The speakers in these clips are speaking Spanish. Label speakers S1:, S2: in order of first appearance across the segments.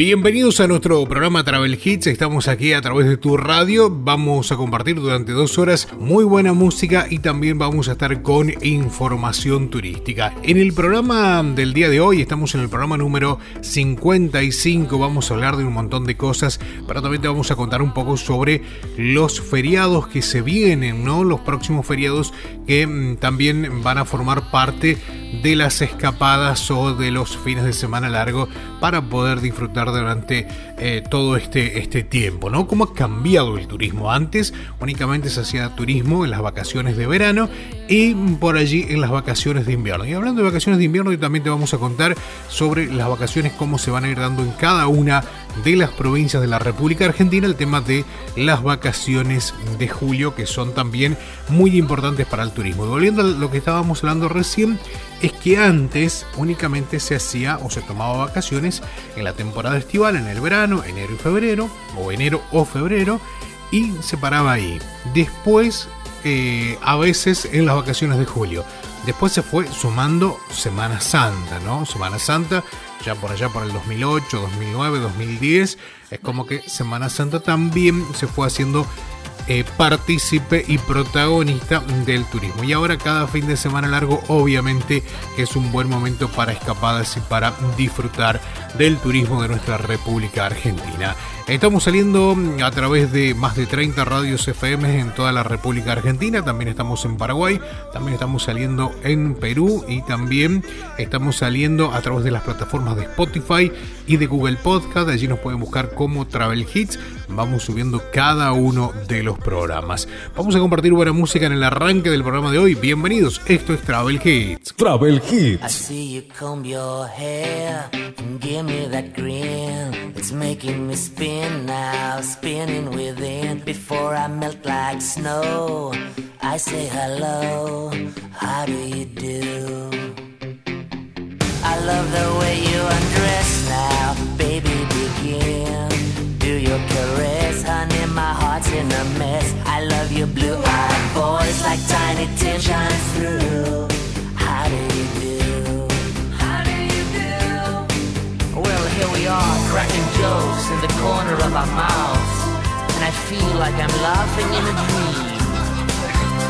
S1: Bienvenidos a nuestro programa Travel Hits. Estamos aquí a través de tu radio. Vamos a compartir durante dos horas muy buena música y también vamos a estar con información turística. En el programa del día de hoy, estamos en el programa número 55. Vamos a hablar de un montón de cosas, pero también te vamos a contar un poco sobre los feriados que se vienen, ¿no? Los próximos feriados que mm, también van a formar parte de las escapadas o de los fines de semana largo para poder disfrutar durante eh, todo este, este tiempo, ¿no? ¿Cómo ha cambiado el turismo? Antes únicamente se hacía turismo en las vacaciones de verano y por allí en las vacaciones de invierno. Y hablando de vacaciones de invierno, también te vamos a contar sobre las vacaciones, cómo se van a ir dando en cada una de las provincias de la República Argentina, el tema de las vacaciones de julio, que son también muy importantes para el turismo. Volviendo a lo que estábamos hablando recién, es que antes únicamente se hacía o se tomaba vacaciones en la temporada estival, en el verano, enero y febrero, o enero o febrero, y se paraba ahí. Después, eh, a veces en las vacaciones de julio. Después se fue sumando Semana Santa, ¿no? Semana Santa, ya por allá por el 2008, 2009, 2010, es como que Semana Santa también se fue haciendo eh, partícipe y protagonista del turismo. Y ahora cada fin de semana largo obviamente es un buen momento para escapadas y para disfrutar del turismo de nuestra República Argentina. Estamos saliendo a través de más de 30 radios FM en toda la República Argentina, también estamos en Paraguay, también estamos saliendo en Perú y también estamos saliendo a través de las plataformas de Spotify y de Google Podcast, allí nos pueden buscar como Travel Hits, vamos subiendo cada uno de los programas. Vamos a compartir buena música en el arranque del programa de hoy, bienvenidos, esto es Travel Hits.
S2: Travel Hits.
S3: spin now, spinning within before I melt like snow. I say hello, how do you do? I love the way you undress now, baby. Begin, do your caress, honey. My heart's in a mess. I love your blue-eyed voice like tiny tin shines through. How do you do? How do you do? Well, here we are, cracking jokes in the corner of our mouths, and I feel like I'm laughing in a dream.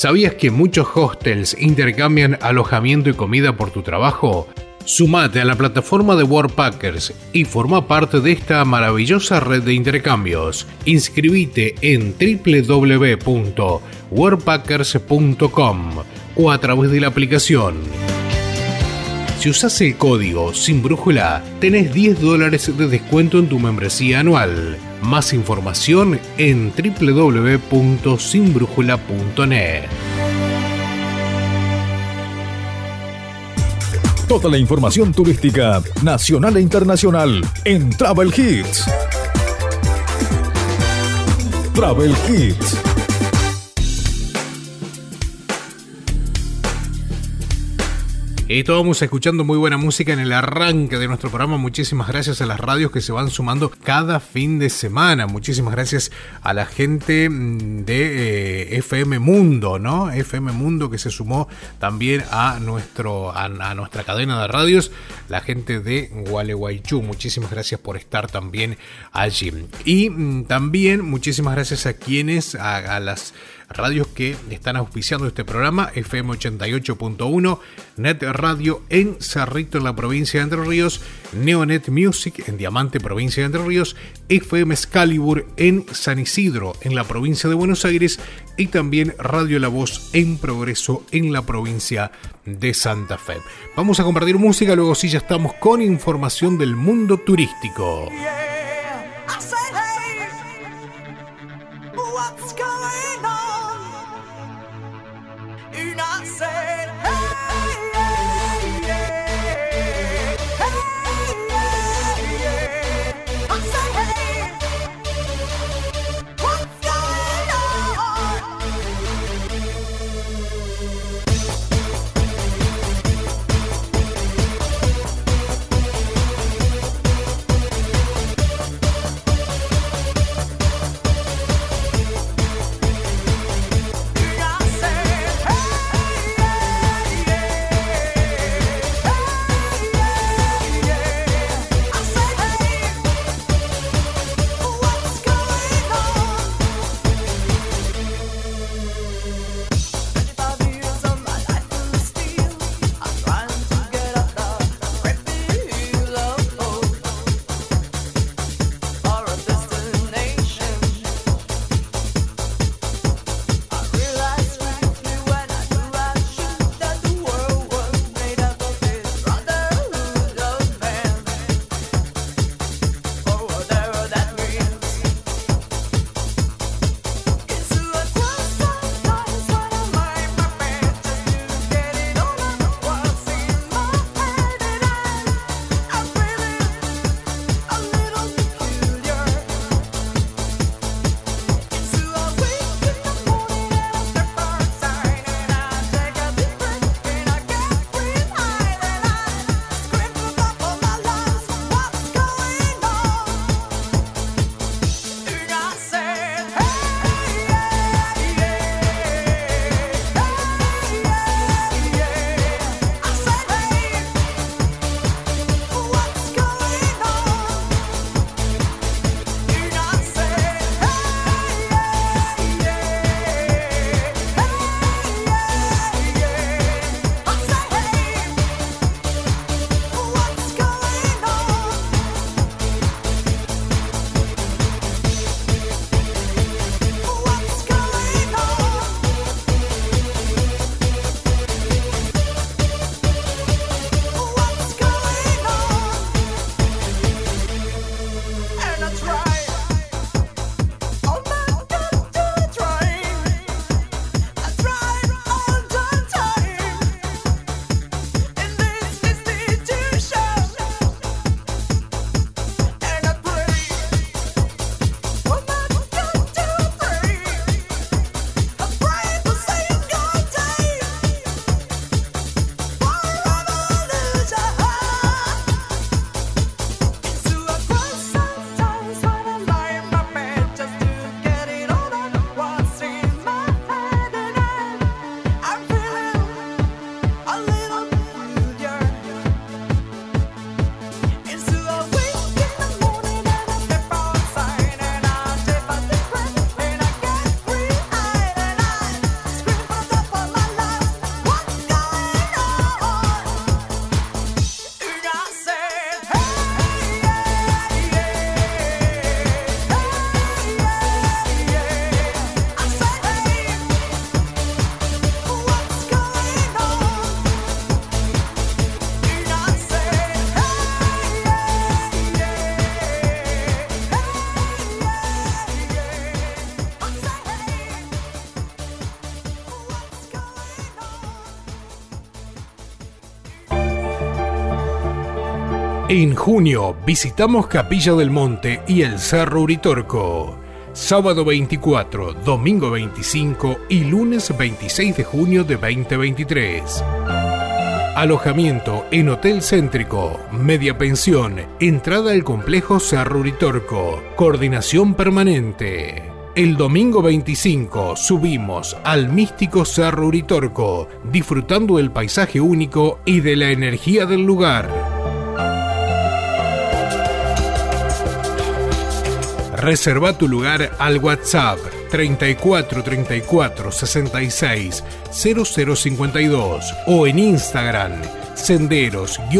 S1: ¿Sabías que muchos hostels intercambian alojamiento y comida por tu trabajo? Sumate a la plataforma de Worldpackers y forma parte de esta maravillosa red de intercambios. Inscribite en www.worldpackers.com o a través de la aplicación. Si usas el código sin brújula, tenés 10 dólares de descuento en tu membresía anual. Más información en www.sinbrújula.net.
S2: Toda la información turística nacional e internacional en Travel Hits. Travel Hits.
S1: Estábamos escuchando muy buena música en el arranque de nuestro programa. Muchísimas gracias a las radios que se van sumando cada fin de semana. Muchísimas gracias a la gente mm, de eh, FM Mundo, ¿no? FM Mundo que se sumó también a, nuestro, a, nuestra cadena de radios. La gente de Gualeguaychú. Muchísimas gracias por estar también allí. Y mm, también muchísimas gracias a quienes, a las radios que están auspiciando este programa, FM 88.1, Net Radio en Cerrito en la provincia de Entre Ríos, Neonet Music en Diamante, provincia de Entre Ríos, FM Excalibur en San Isidro, en la provincia de Buenos Aires, y también Radio La Voz en Progreso en la provincia de Santa Fe. Vamos a compartir música, luego sí ya estamos con información del mundo turístico.
S4: En junio visitamos Capilla del Monte y el Cerro Uritorco. Sábado 24, domingo 25 y lunes 26 de junio de 2023. Alojamiento en Hotel Céntrico, media pensión, entrada al complejo Cerro Uritorco, coordinación permanente. El domingo 25 subimos al místico Cerro Uritorco, disfrutando del paisaje único y de la energía del lugar. Reserva tu lugar al WhatsApp 34 34 66 0052 o en Instagram senderos-b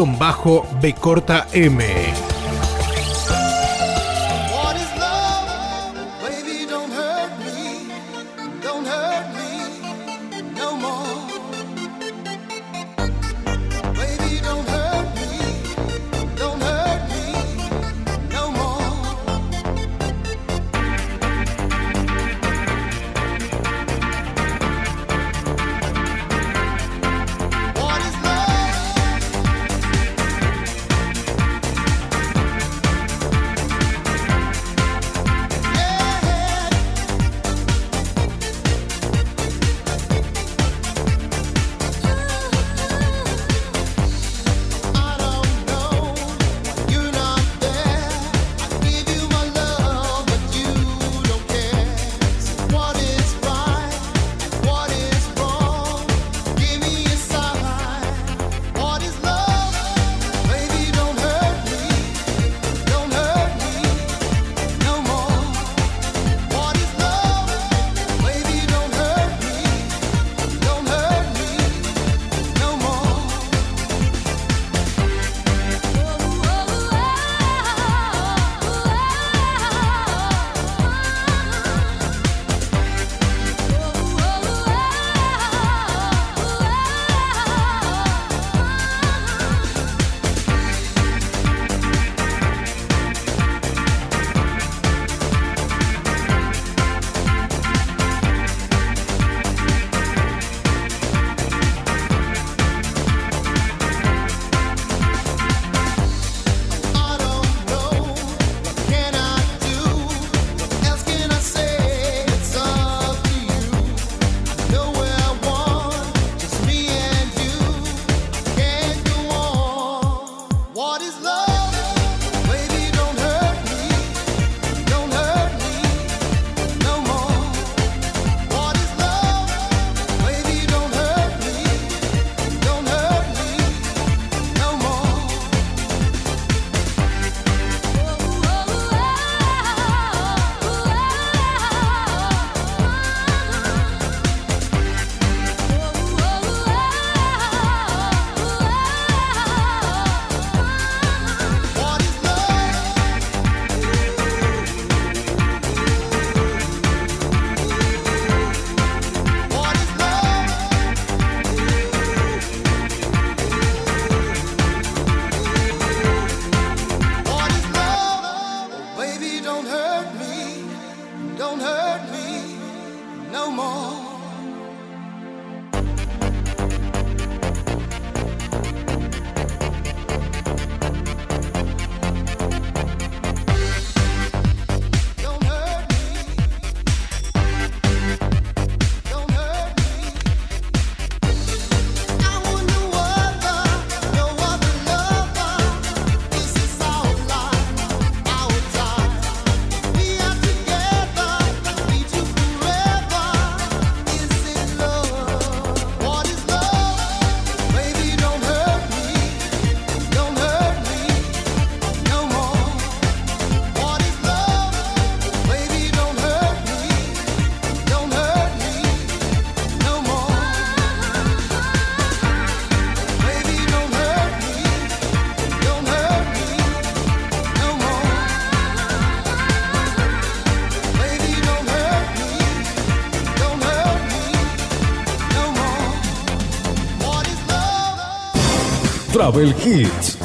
S5: Travel Hits.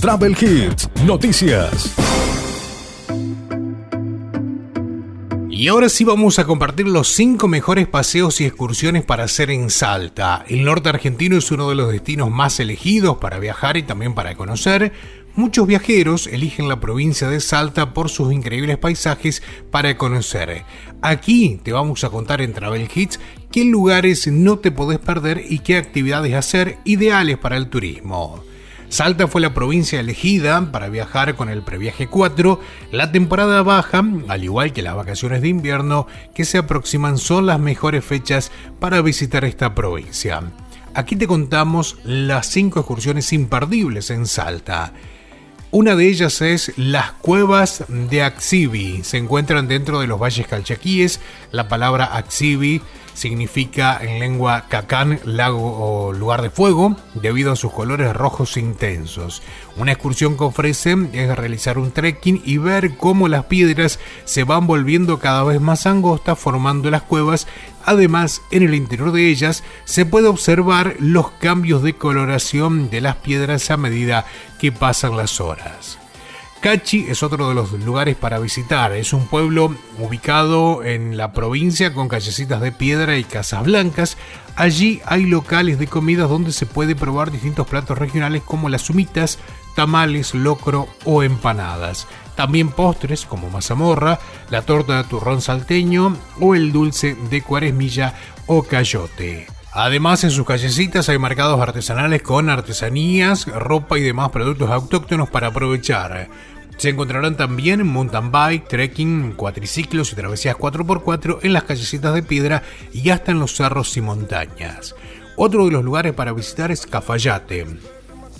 S5: Travel Hits, noticias.
S1: Y ahora sí vamos a compartir los 5 mejores paseos y excursiones para hacer en Salta. El norte argentino es uno de los destinos más elegidos para viajar y también para conocer. Muchos viajeros eligen la provincia de Salta por sus increíbles paisajes para conocer. Aquí te vamos a contar en Travel Hits qué lugares no te podés perder y qué actividades hacer ideales para el turismo. Salta fue la provincia elegida para viajar con el Previaje 4. La temporada baja, al igual que las vacaciones de invierno que se aproximan, son las mejores fechas para visitar esta provincia. Aquí te contamos las 5 excursiones imperdibles en Salta. Una de ellas es las cuevas de Axibi. Se encuentran dentro de los valles calchaquíes. La palabra Axibi significa en lengua cacán lago o lugar de fuego debido a sus colores rojos intensos. Una excursión que ofrece es realizar un trekking y ver cómo las piedras se van volviendo cada vez más angostas formando las cuevas. Además, en el interior de ellas se puede observar los cambios de coloración de las piedras a medida que pasan las horas. Cachi es otro de los lugares para visitar. Es un pueblo ubicado en la provincia con callecitas de piedra y casas blancas. Allí hay locales de comidas donde se puede probar distintos platos regionales como las sumitas, tamales, locro o empanadas. También postres como mazamorra, la torta de turrón salteño o el dulce de cuaresmilla o cayote. Además, en sus callecitas hay mercados artesanales con artesanías, ropa y demás productos autóctonos para aprovechar. Se encontrarán también mountain bike, trekking, cuatriciclos y travesías 4x4 en las callecitas de piedra y hasta en los cerros y montañas. Otro de los lugares para visitar es Cafayate.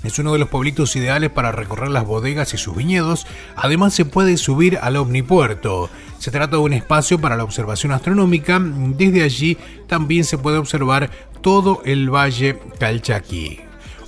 S1: Es uno de los pueblitos ideales para recorrer las bodegas y sus viñedos. Además se puede subir al omnipuerto. Se trata de un espacio para la observación astronómica. Desde allí también se puede observar todo el valle Calchaquí.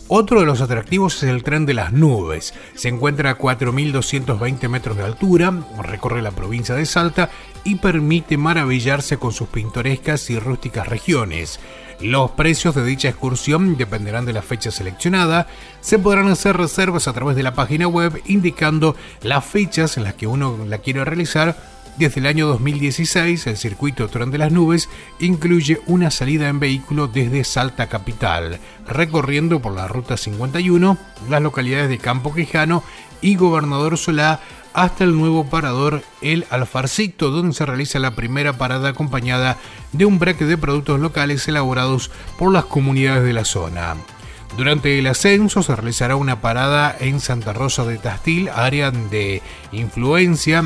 S1: Otro de los atractivos es el tren de las nubes. Se encuentra a 4.220 metros de altura, recorre la provincia de Salta y permite maravillarse con sus pintorescas y rústicas regiones. Los precios de dicha excursión dependerán de la fecha seleccionada. Se podrán hacer reservas a través de la página web indicando las fechas en las que uno la quiere realizar desde el año 2016, el circuito Tren de las Nubes incluye una salida en vehículo desde Salta Capital, recorriendo por la Ruta 51 las localidades de Campo Quijano y Gobernador Solá hasta el nuevo parador El Alfarcito, donde se realiza la primera parada acompañada de un break de productos locales elaborados por las comunidades de la zona. Durante el ascenso se realizará una parada en Santa Rosa de Tastil, área de influencia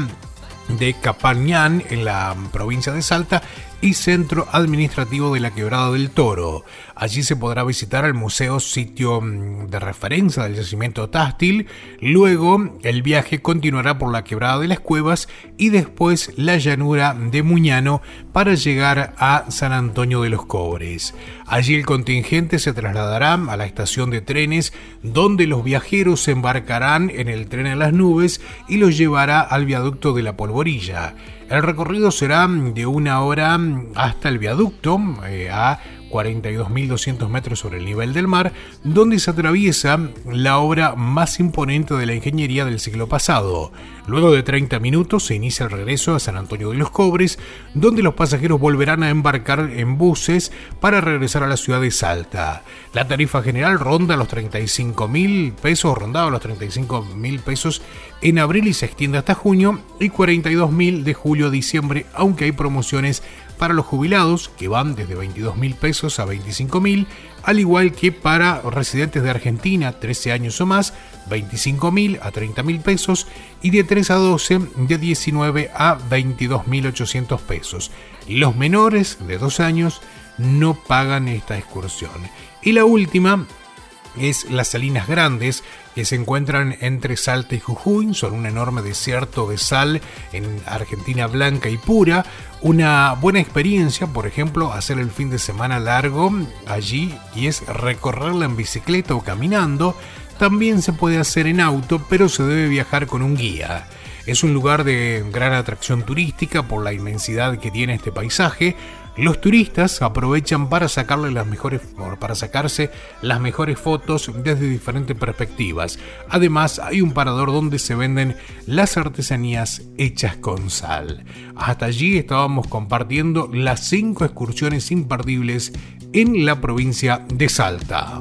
S1: de Capañán en la provincia de Salta y centro administrativo de la Quebrada del Toro. Allí se podrá visitar el museo sitio mm, de referencia del yacimiento táctil. Luego el viaje continuará por la Quebrada de las Cuevas y después la llanura de Muñano para llegar a San Antonio de los Cobres. Allí el contingente se trasladará a la estación de trenes donde los viajeros se embarcarán en el tren a las nubes y los llevará al viaducto de la Polvorilla. El recorrido será de una hora hasta el viaducto eh, a 42.200 metros sobre el nivel del mar, donde se atraviesa la obra más imponente de la ingeniería del siglo pasado. Luego de 30 minutos se inicia el regreso a San Antonio de los Cobres, donde los pasajeros volverán a embarcar en buses para regresar a la ciudad de Salta. La tarifa general ronda los 35 mil pesos, rondaba los 35 mil pesos en abril y se extiende hasta junio, y 42 mil de julio a diciembre, aunque hay promociones para los jubilados, que van desde 22 mil pesos a 25 mil, al igual que para residentes de Argentina, 13 años o más, 25 mil a 30 mil pesos, y de 3 a 12, de 19 a 22 mil 800 pesos. Los menores de 2 años no pagan esta excursión. Y la última es las Salinas Grandes, que se encuentran entre Salta y Jujuy, son un enorme desierto de sal en Argentina blanca y pura. Una buena experiencia, por ejemplo, hacer el fin de semana largo allí y es recorrerla en bicicleta o caminando. También se puede hacer en auto, pero se debe viajar con un guía.
S6: Es un lugar de gran atracción turística por la inmensidad que tiene este paisaje. Los turistas aprovechan para sacarle las mejores para sacarse las mejores fotos desde diferentes perspectivas. Además, hay un parador donde se venden las artesanías hechas con sal. Hasta allí estábamos compartiendo las cinco excursiones imperdibles en la provincia de Salta.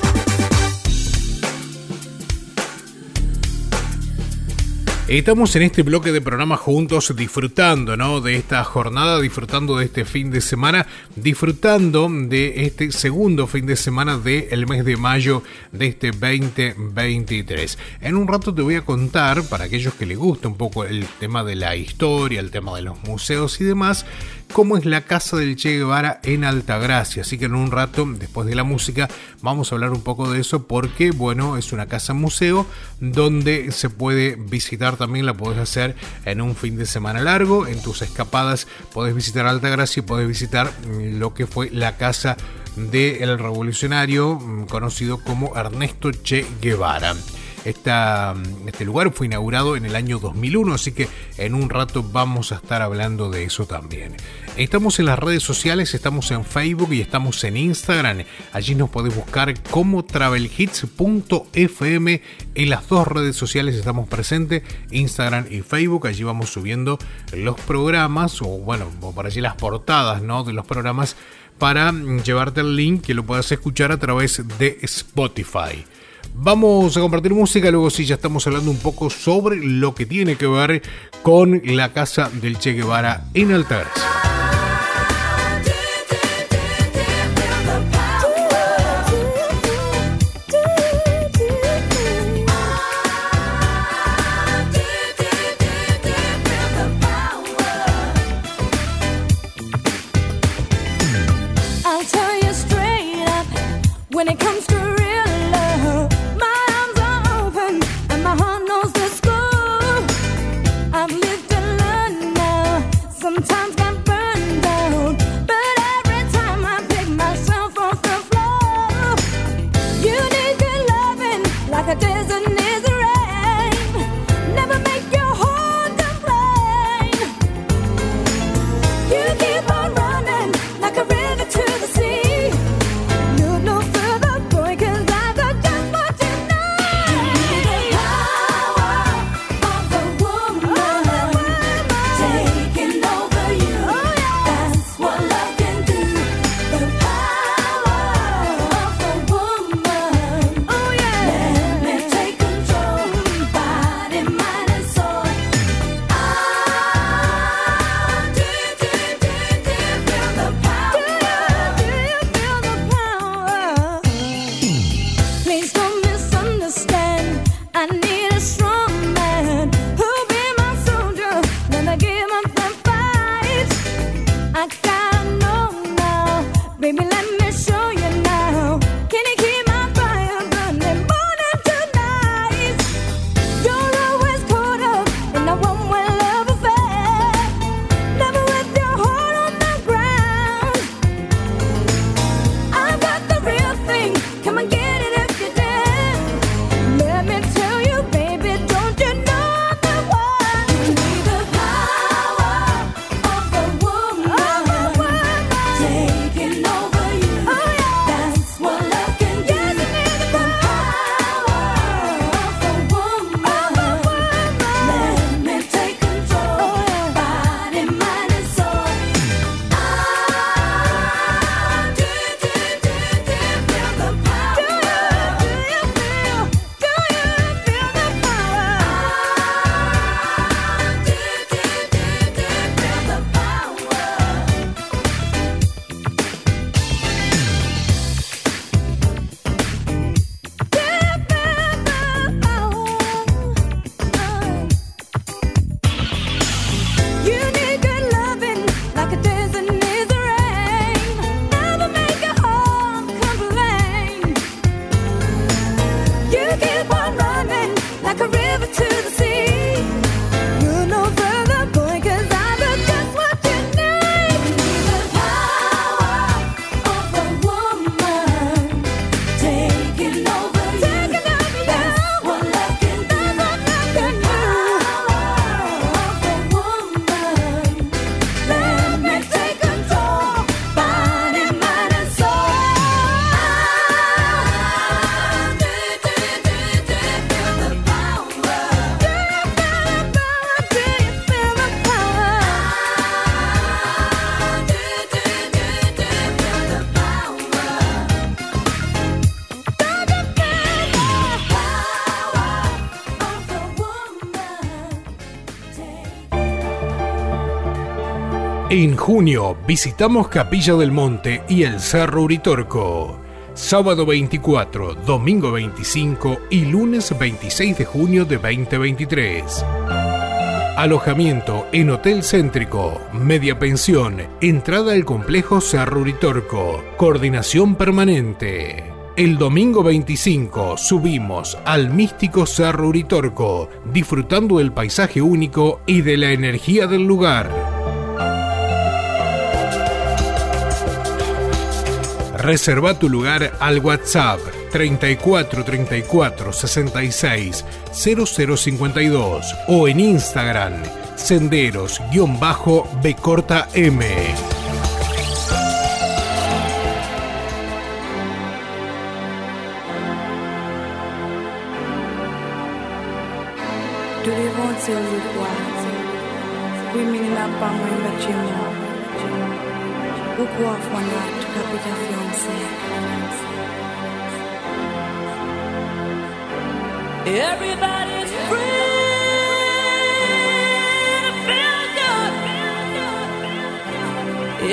S1: Estamos en este bloque de programa juntos disfrutando, ¿no? De esta jornada, disfrutando de este fin de semana, disfrutando de este segundo fin de semana del mes de mayo de este 2023. En un rato te voy a contar, para aquellos que les gusta un poco el tema de la historia, el tema de los museos y demás, cómo es la casa del Che Guevara en Altagracia. Así que en un rato, después de la música, vamos a hablar un poco de eso porque, bueno, es una casa museo donde se puede visitar también, la podés hacer en un fin de semana largo. En tus escapadas podés visitar Altagracia y podés visitar mm, lo que fue la casa del revolucionario mm, conocido como Ernesto Che Guevara. Esta, este lugar fue inaugurado en el año 2001, así que en un rato vamos a estar hablando de eso también. Estamos en las redes sociales, estamos en Facebook y estamos en Instagram. Allí nos podés buscar como travelhits.fm. En las dos redes sociales estamos presentes, Instagram y Facebook. Allí vamos subiendo los programas o bueno, por allí las portadas ¿no? de los programas para llevarte el link que lo puedas escuchar a través de Spotify.
S7: Vamos a compartir música, luego sí ya estamos hablando un poco sobre lo que tiene que ver con la casa del Che Guevara en Altagracia. en junio visitamos Capilla del Monte y el Cerro Uritorco. Sábado 24, domingo 25 y lunes 26 de junio de 2023. Alojamiento en Hotel Céntrico, media pensión, entrada al complejo Cerro Uritorco, coordinación permanente. El domingo 25 subimos al místico Cerro Uritorco, disfrutando del paisaje único y de la energía del lugar. Reserva tu lugar al WhatsApp 34 34 66 0052 o en Instagram
S8: senderos-bcortam. Tous les vents se voient, oui, mais il n'a pas. Beaucoup auf Monat, Kapital Fiancé. Everybody's free!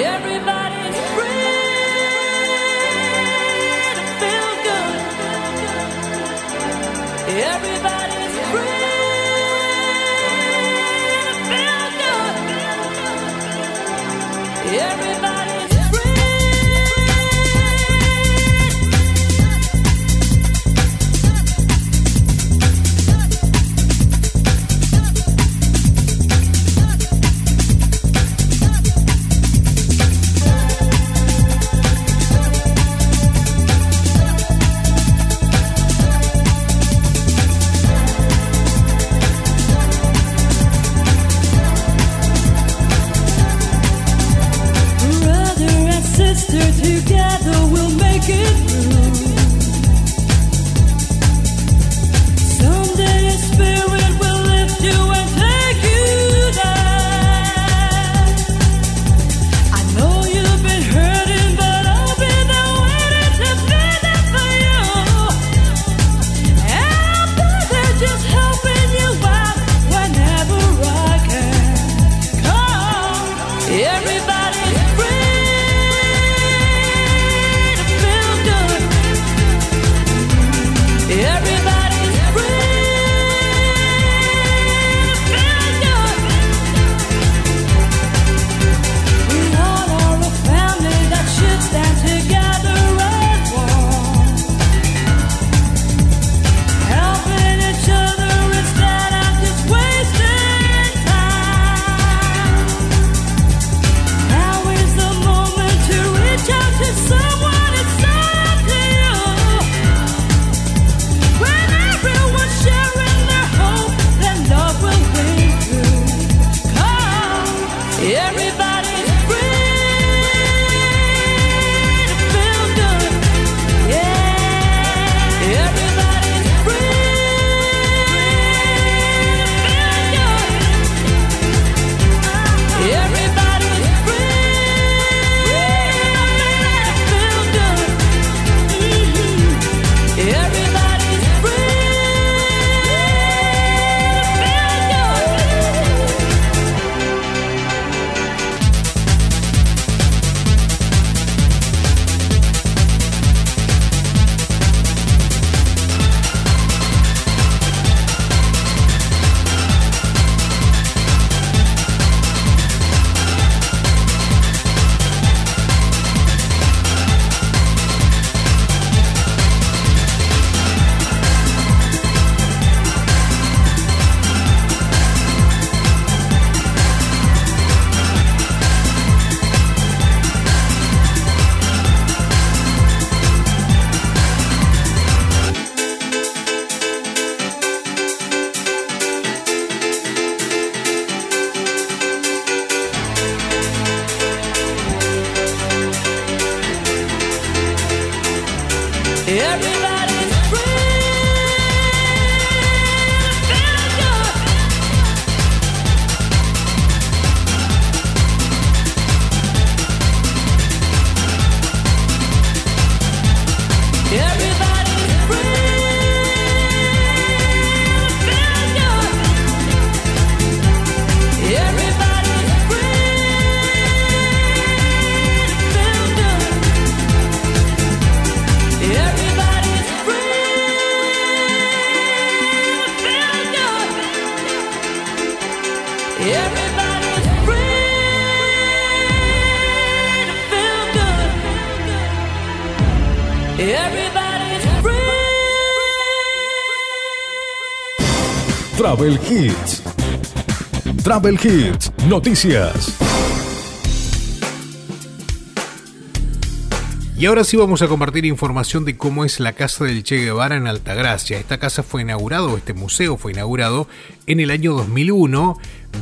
S8: Everybody
S2: Travel Hits. Travel Hits, noticias.
S1: Y ahora sí vamos a compartir información de cómo es la casa del Che Guevara en Altagracia. Esta casa fue inaugurado, este museo fue inaugurado en el año 2001.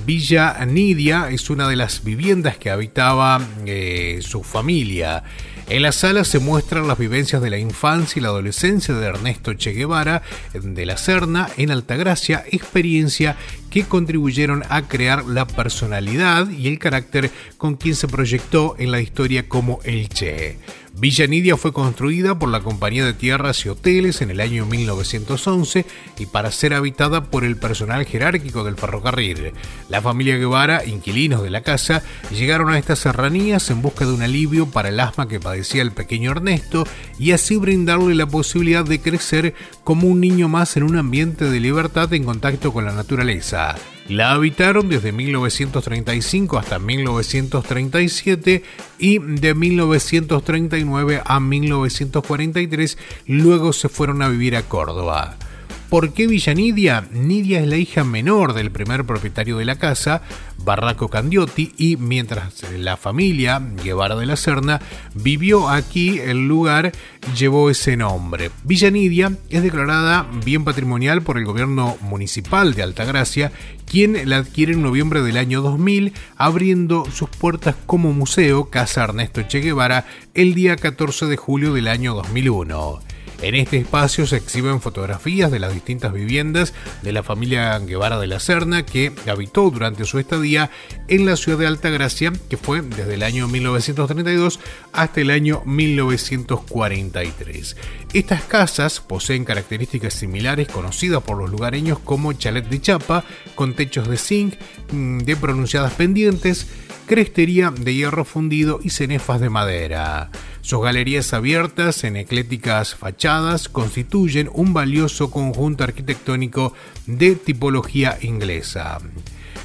S1: Villa Nidia es una de las viviendas que habitaba eh, su familia. En la sala se muestran las vivencias de la infancia y la adolescencia de Ernesto Che Guevara de la Serna en Altagracia, experiencia que contribuyeron a crear la personalidad y el carácter con quien se proyectó en la historia como el Che. Villa Nidia fue construida por la Compañía de Tierras y Hoteles en el año 1911 y para ser habitada por el personal jerárquico del ferrocarril. La familia Guevara, inquilinos de la casa, llegaron a estas serranías en busca de un alivio para el asma que padecía el pequeño Ernesto y así brindarle la posibilidad de crecer como un niño más en un ambiente de libertad en contacto con la naturaleza. La habitaron desde 1935 hasta 1937 y de 1939 a 1943 luego se fueron a vivir a Córdoba. ¿Por qué Villa Nidia? Nidia es la hija menor del primer propietario de la casa, Barraco Candiotti, y mientras la familia Guevara de la Serna vivió aquí, el lugar llevó ese nombre. Villa Nidia es declarada bien patrimonial por el gobierno municipal de Altagracia, quien la adquiere en noviembre del año 2000, abriendo sus puertas como museo Casa Ernesto Che Guevara el día 14 de julio del año 2001. En este espacio se exhiben fotografías de las distintas viviendas de la familia Guevara de la Serna que habitó durante su estadía en la ciudad de Altagracia, que fue desde el año 1932 hasta el año 1943. Estas casas poseen características similares conocidas por los lugareños como chalet de chapa, con techos de zinc, mm, de pronunciadas pendientes, crestería de hierro fundido y cenefas de madera. Sus galerías abiertas en ecléticas fachadas constituyen un valioso conjunto arquitectónico de tipología inglesa.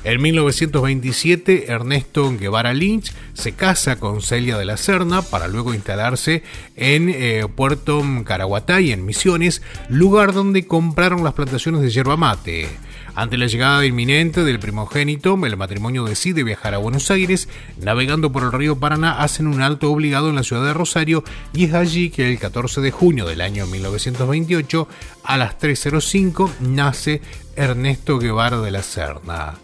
S1: En 1927, Ernesto Guevara Lynch se casa con Celia de la Serna para luego instalarse en eh, Puerto Caraguatay, en Misiones, lugar donde compraron las plantaciones de yerba mate. Ante la llegada inminente del primogénito, el matrimonio decide viajar a Buenos Aires. Navegando por el río Paraná, hacen un alto obligado en la ciudad de Rosario y es allí que el 14 de junio del año 1928, a las 3.05, nace Ernesto Guevara de la Serna.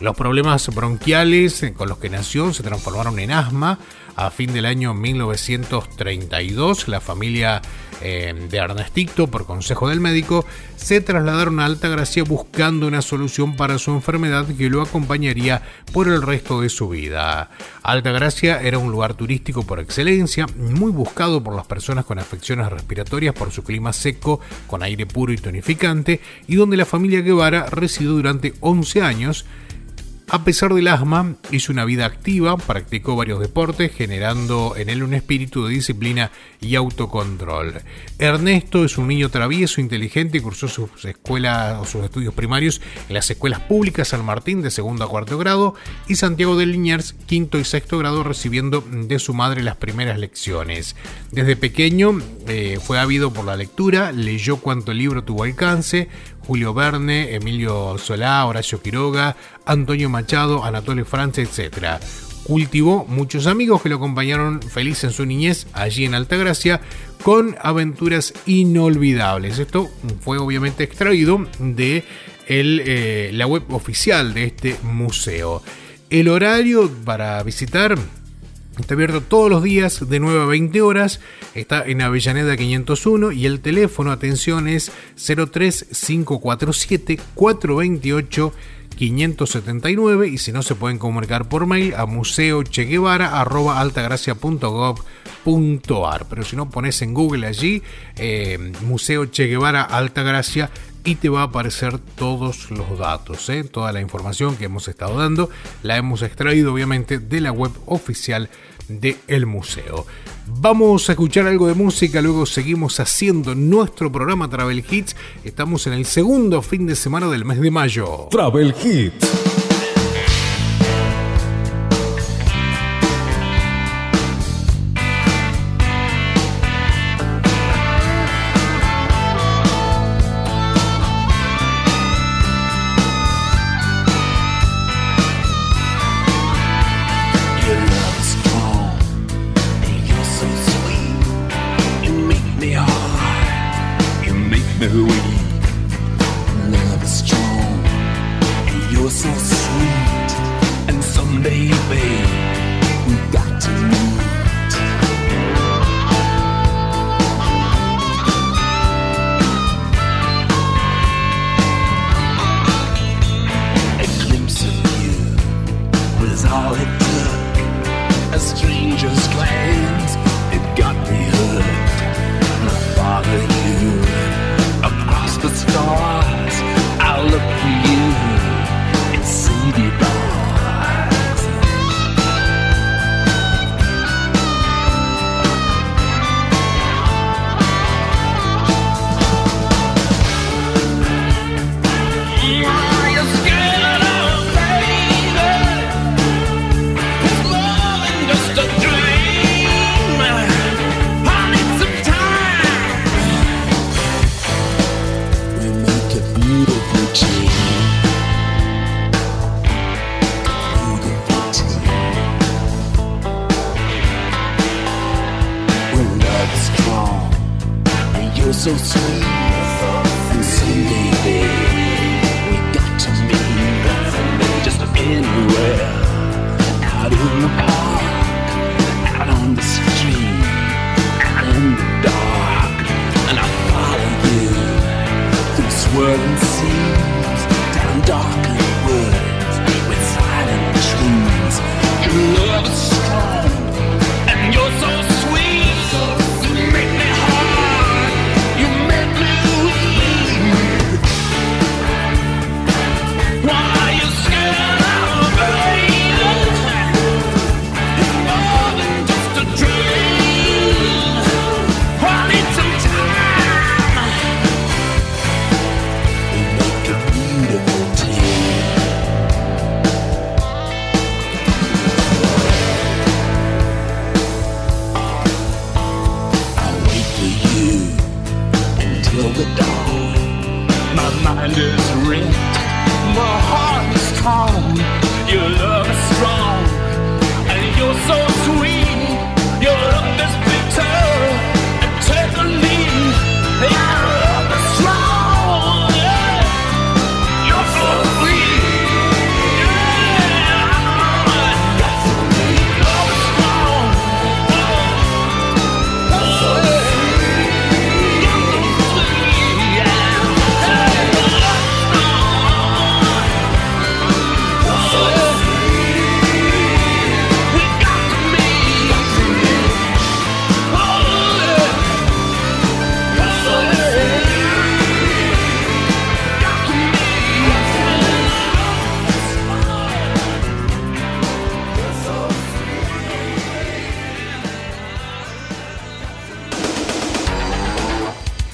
S1: Los problemas bronquiales con los que nació se transformaron en asma. A fin del año 1932, la familia eh, de Ernestito, por consejo del médico, se trasladaron a Altagracia buscando una solución para su enfermedad que lo acompañaría por el resto de su vida. Altagracia era un lugar turístico por excelencia, muy buscado por las personas con afecciones respiratorias por su clima seco, con aire puro y tonificante, y donde la familia Guevara residió durante 11 años, a pesar del asma, hizo una vida activa, practicó varios deportes, generando en él un espíritu de disciplina y autocontrol. Ernesto es un niño travieso, inteligente, cursó sus escuelas o sus estudios primarios en las escuelas públicas San Martín de segundo a cuarto grado y Santiago de Liniers quinto y sexto grado, recibiendo de su madre las primeras lecciones. Desde pequeño eh, fue ávido por la lectura, leyó cuanto libro tuvo alcance, Julio Verne, Emilio Solá, Horacio Quiroga, Antonio Machado, Anatole France, etc. Cultivó muchos amigos que lo acompañaron feliz en su niñez allí en Altagracia con aventuras inolvidables. Esto fue obviamente extraído de eh, la web oficial de este museo. El horario para visitar Está abierto todos los días de 9 a 20 horas. Está en Avellaneda 501 y el teléfono, atención, es 03547 428 579 y si no se pueden comunicar por mail a museocheguevara.altagracia.gov.ar pero si no pones en Google allí eh, Museo Guevara Altagracia y te va a aparecer todos los datos, ¿eh? toda la información que hemos estado dando, la hemos extraído obviamente de la web oficial del museo. Vamos a escuchar algo de música, luego seguimos haciendo nuestro programa Travel Hits. Estamos en el segundo fin de semana del mes de mayo.
S2: Travel Hits.
S6: That's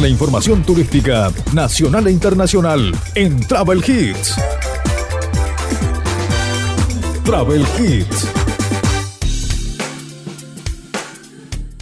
S2: La información turística nacional e internacional en Travel Hits. Travel Hits.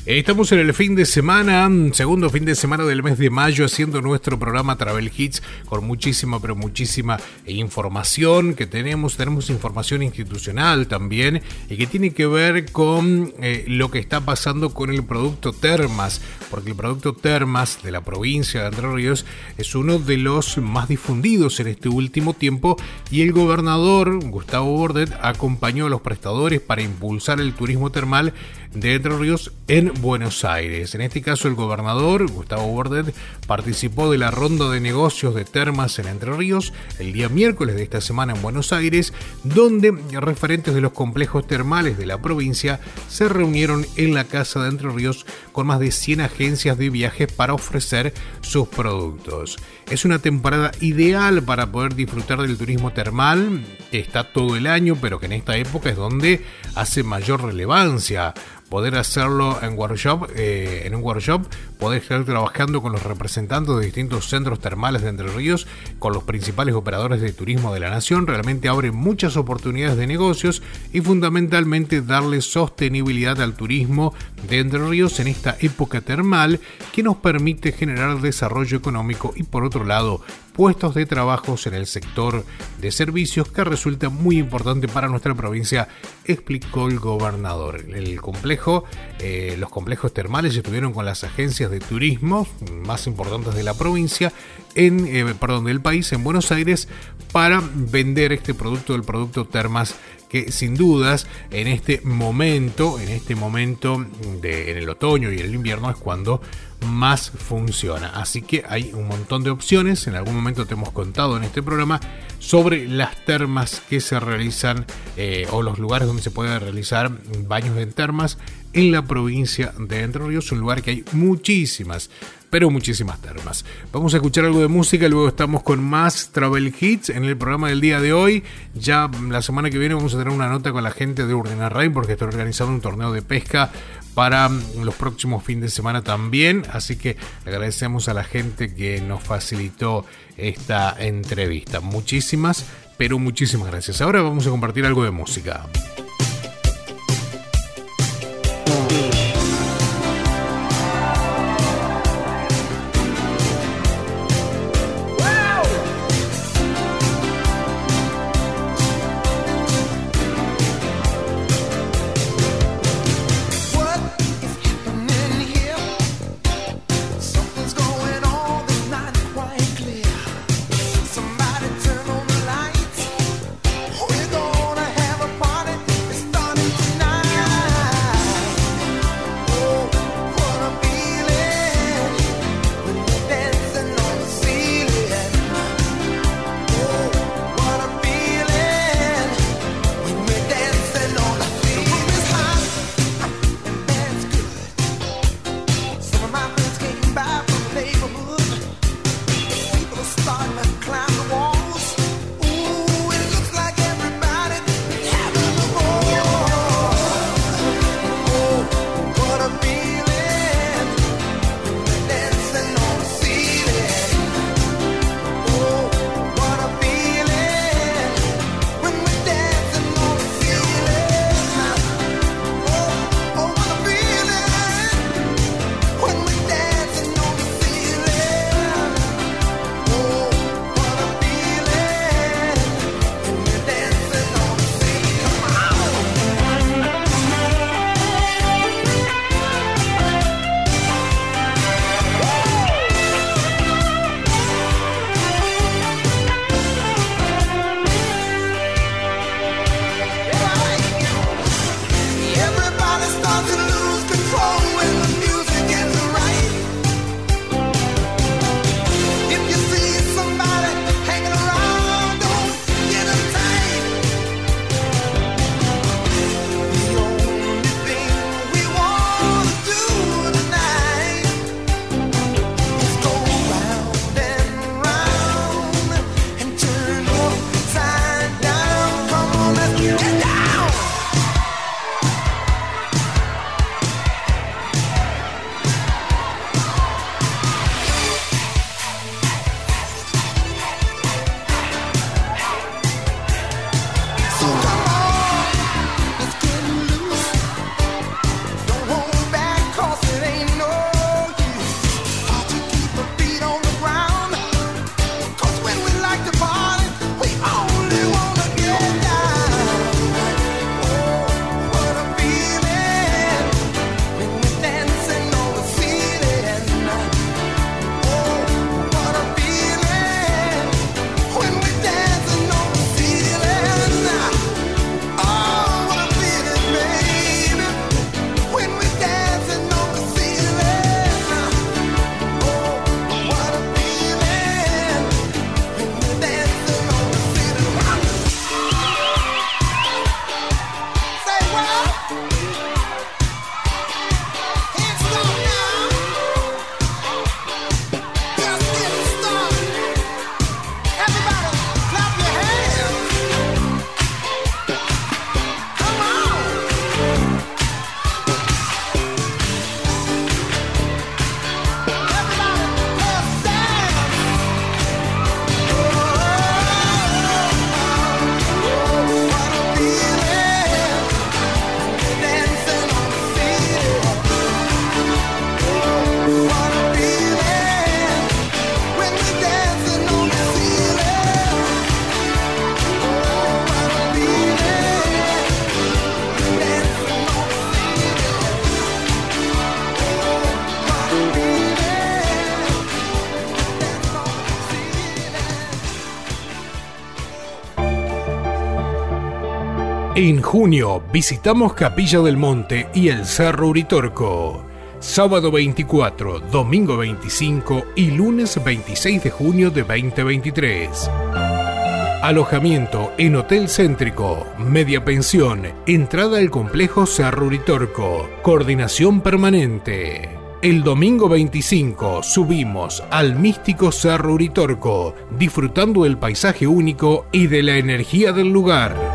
S1: Estamos en el fin de semana, segundo fin de semana del mes de mayo, haciendo nuestro programa Travel Hits con muchísima, pero muchísima información que tenemos. Tenemos información institucional también y que tiene que ver con eh, lo que está pasando con el producto Termas, porque el producto Termas de la provincia de Entre Ríos es uno de los más difundidos en este último tiempo y el gobernador Gustavo Bordet acompañó a los prestadores para impulsar el turismo termal de Entre Ríos en Buenos Aires. En este caso, el gobernador Gustavo Bordet participó de la ronda de negocios de termas en Entre Ríos el día miércoles de esta semana en Buenos Aires, donde referentes de los complejos termales de la provincia se reunieron en la Casa de Entre Ríos con más de 100 agencias de viajes para ofrecer sus productos. Es una temporada ideal para poder disfrutar del turismo termal, está todo el año, pero que en esta época es donde hace mayor relevancia poder hacerlo en workshop, eh, en un workshop, poder estar trabajando con los representantes de distintos centros termales de Entre Ríos, con los principales operadores de turismo de la nación, realmente abre muchas oportunidades de negocios y fundamentalmente darle sostenibilidad al turismo de Entre Ríos en esta época termal que nos permite generar desarrollo económico y por otro lado puestos de trabajos en el sector de servicios que resulta muy importante para nuestra provincia, explicó el gobernador. El complejo, eh, los complejos termales estuvieron con las agencias de turismo más importantes de la provincia, en, eh, perdón, del país, en Buenos Aires, para vender este producto, el producto Termas que sin dudas en este momento, en este momento en el otoño y el invierno es cuando más funciona. Así que hay un montón de opciones. En algún momento te hemos contado en este programa sobre las termas que se realizan eh, o los lugares donde se puede realizar baños en termas en la provincia de Entre Ríos, un lugar que hay muchísimas, pero muchísimas termas. Vamos a escuchar algo de música, luego estamos con más Travel Hits en el programa del día de hoy. Ya la semana que viene vamos a tener una nota con la gente de Urdina Rain porque estoy organizando un torneo de pesca para los próximos fines de semana también. Así que agradecemos a la gente que nos facilitó esta entrevista. Muchísimas, pero muchísimas gracias. Ahora vamos a compartir algo de música. Ooh. Junio visitamos Capilla del Monte y el Cerro Uritorco. Sábado 24, domingo 25 y lunes 26 de junio de 2023. Alojamiento en Hotel Céntrico, media pensión, entrada al complejo Cerro Uritorco, coordinación permanente. El domingo 25 subimos al místico Cerro Uritorco, disfrutando del paisaje único y de la energía del lugar.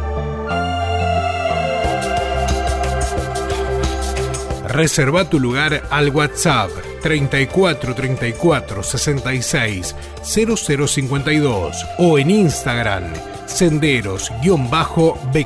S1: Reserva tu lugar al WhatsApp 34 34 66 0052 o en Instagram senderos-b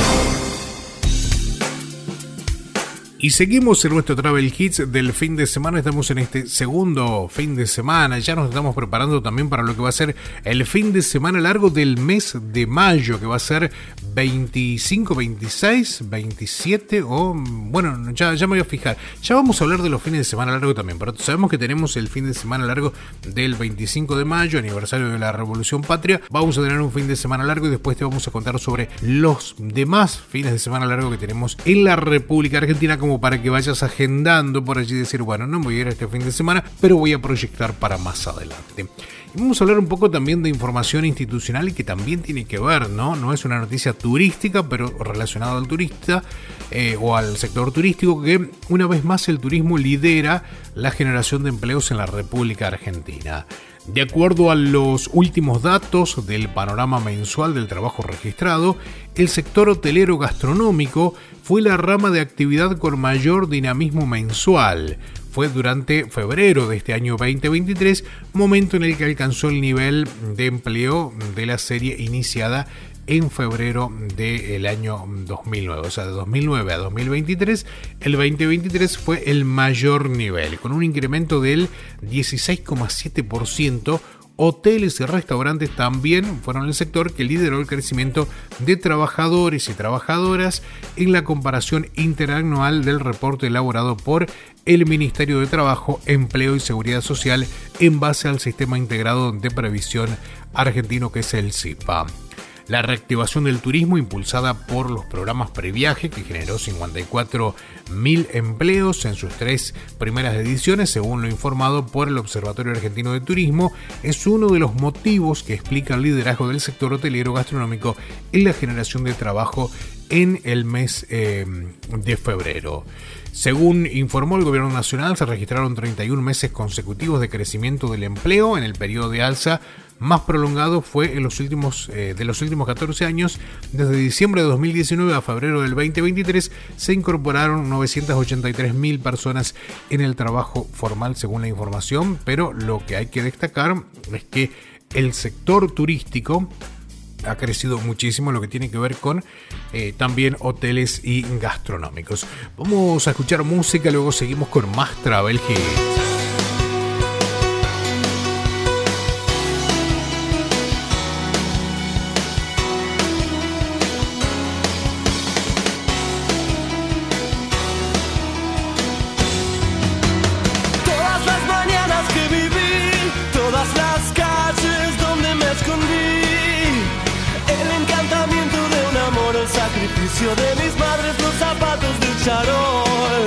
S1: Y seguimos en nuestro Travel Hits del fin de semana. Estamos en este segundo fin de semana. Ya nos estamos preparando también para lo que va a ser el fin de semana largo del mes de mayo, que va a ser 25, 26, 27 o... Bueno, ya, ya me voy a fijar. Ya vamos a hablar de los fines de semana largo también. Pero sabemos que tenemos el fin de semana largo del 25 de mayo, aniversario de la Revolución Patria. Vamos a tener un fin de semana largo y después te vamos a contar sobre los demás fines de semana largo que tenemos en la República Argentina como para que vayas agendando por allí y decir, bueno, no voy a ir este fin de semana, pero voy a proyectar para más adelante. Vamos a hablar un poco también de información institucional y que también tiene que ver, ¿no? No es una noticia turística, pero relacionada al turista eh, o al sector turístico, que una vez más el turismo lidera la generación de empleos en la República Argentina. De acuerdo a los últimos datos del panorama mensual del trabajo registrado, el sector hotelero gastronómico fue la rama de actividad con mayor dinamismo mensual. Fue durante febrero de este año 2023, momento en el que alcanzó el nivel de empleo de la serie iniciada en febrero del año 2009. O sea, de 2009 a 2023, el 2023 fue el mayor nivel, con un incremento del 16,7%. Hoteles y restaurantes también fueron el sector que lideró el crecimiento de trabajadores y trabajadoras en la comparación interanual del reporte elaborado por el Ministerio de Trabajo, Empleo y Seguridad Social en base al Sistema Integrado de Previsión Argentino que es el CIPA. La reactivación del turismo impulsada por los programas previaje que generó 54.000 empleos en sus tres primeras ediciones, según lo informado por el Observatorio Argentino de Turismo, es uno de los motivos que explica el liderazgo del sector hotelero gastronómico en la generación de trabajo en el mes eh, de febrero. Según informó el Gobierno Nacional, se registraron 31 meses consecutivos de crecimiento del empleo en el periodo de alza más prolongado fue en los últimos, eh, de los últimos 14 años. Desde diciembre de 2019 a febrero del 2023 se incorporaron 983 mil personas en el trabajo formal según la información, pero lo que hay que destacar es que el sector turístico ha crecido muchísimo lo que tiene que ver con eh, también hoteles y gastronómicos. Vamos a escuchar música, luego seguimos con más Travel.
S7: De mis madres los zapatos del charol.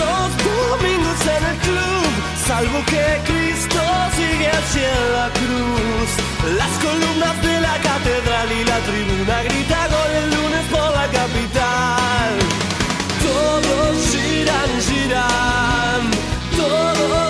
S7: Los domingos en el club, salvo que Cristo sigue hacia la cruz. Las columnas de la catedral y la tribuna grita gol el lunes por la capital. Todos giran, giran, todos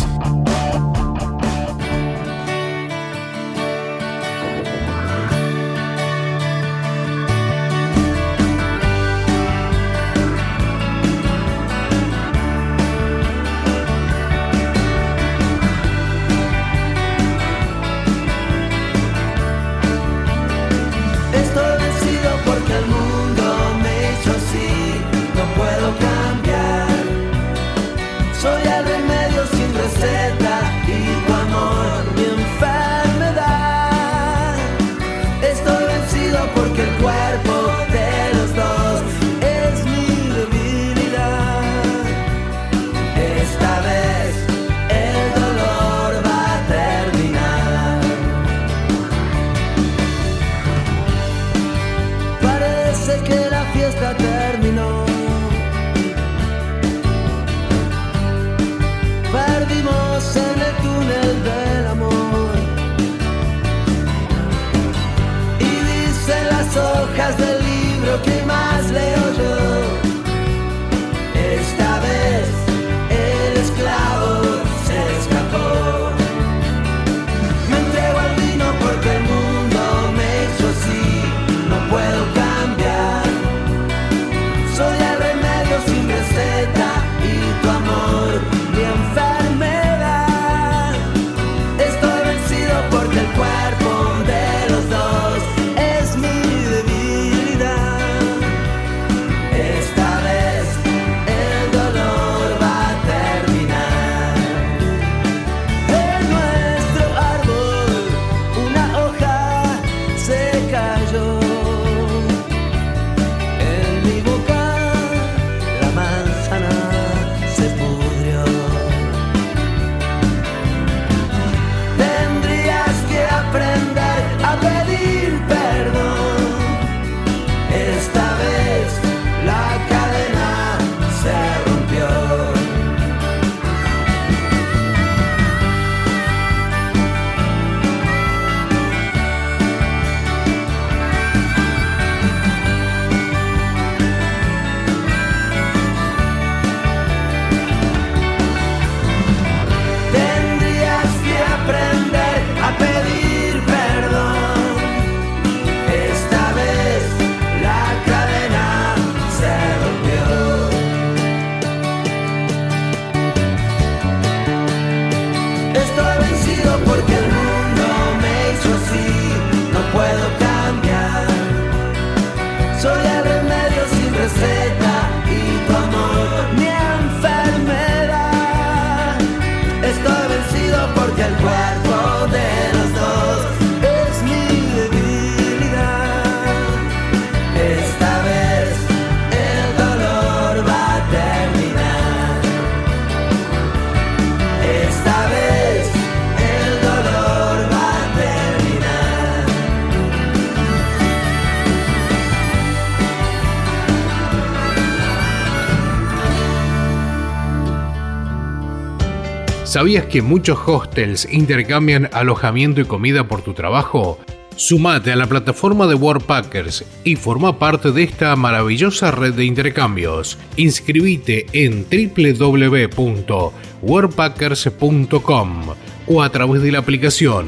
S1: ¿Sabías que muchos hostels intercambian alojamiento y comida por tu trabajo? Sumate a la plataforma de Worldpackers y forma parte de esta maravillosa red de intercambios. Inscribite en www.worldpackers.com o a través de la aplicación.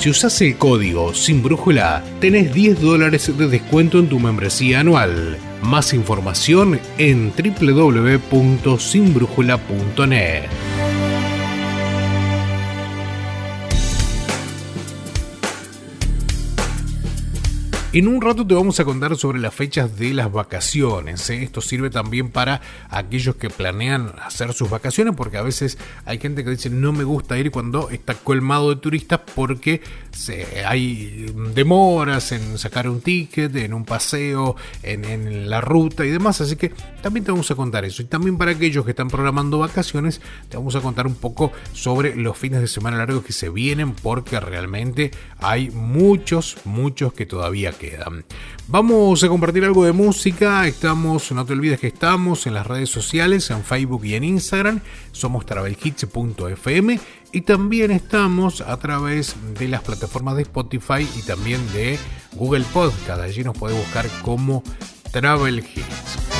S1: Si usas el código sin brújula, tenés 10 dólares de descuento en tu membresía anual. Más información en www.sinbrújula.net. En un rato te vamos a contar sobre las fechas de las vacaciones. ¿eh? Esto sirve también para aquellos que planean hacer sus vacaciones, porque a veces hay gente que dice no me gusta ir cuando está colmado de turistas porque hay demoras en sacar un ticket, en un paseo, en, en la ruta y demás. Así que también te vamos a contar eso. Y también para aquellos que están programando vacaciones, te vamos a contar un poco sobre los fines de semana largos que se vienen, porque realmente hay muchos, muchos que todavía
S9: quedan. Vamos a compartir algo de música. Estamos, no te olvides que estamos en las redes sociales, en Facebook y en Instagram. Somos travelhits.fm y también estamos a través de las plataformas de Spotify y también de Google Podcast. Allí nos puede buscar como Travel Hits.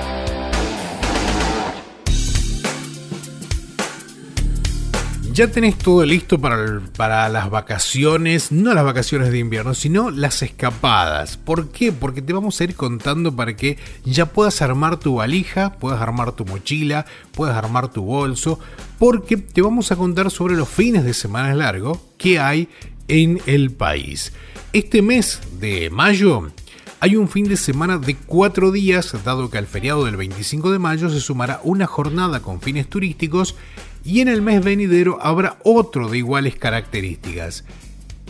S1: Ya tenés todo listo para, para, las vacaciones, no las vacaciones de invierno, sino las escapadas. ¿Por qué? Porque te vamos a ir contando para que ya puedas armar tu valija, puedas armar tu mochila, puedas armar tu bolso, porque te vamos a contar sobre los fines de semana largo que hay en el país. Este mes de mayo hay un fin de semana de cuatro días, dado que al feriado del 25 de mayo se sumará una jornada con fines turísticos y en el mes venidero habrá otro de iguales características.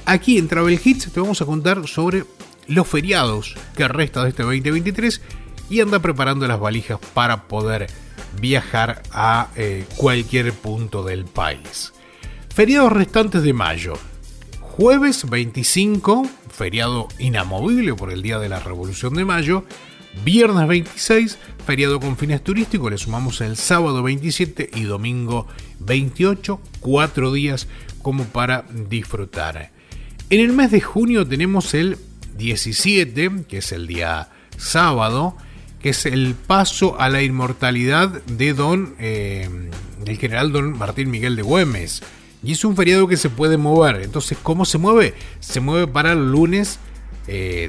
S1: Aquí en Travel Hits te vamos a contar sobre los feriados que resta de este 2023 y anda preparando las valijas para poder viajar a eh, cualquier punto del país. Feriados restantes de mayo. Jueves 25, feriado inamovible por el Día de la Revolución de Mayo. Viernes 26, feriado con fines turísticos, le sumamos el sábado 27 y domingo 28, cuatro días como para disfrutar. En el mes de junio tenemos el 17, que es el día sábado, que es el paso a la inmortalidad de don, eh, del general don Martín Miguel de Güemes. Y es un feriado que se puede mover. Entonces, ¿cómo se mueve? Se mueve para el lunes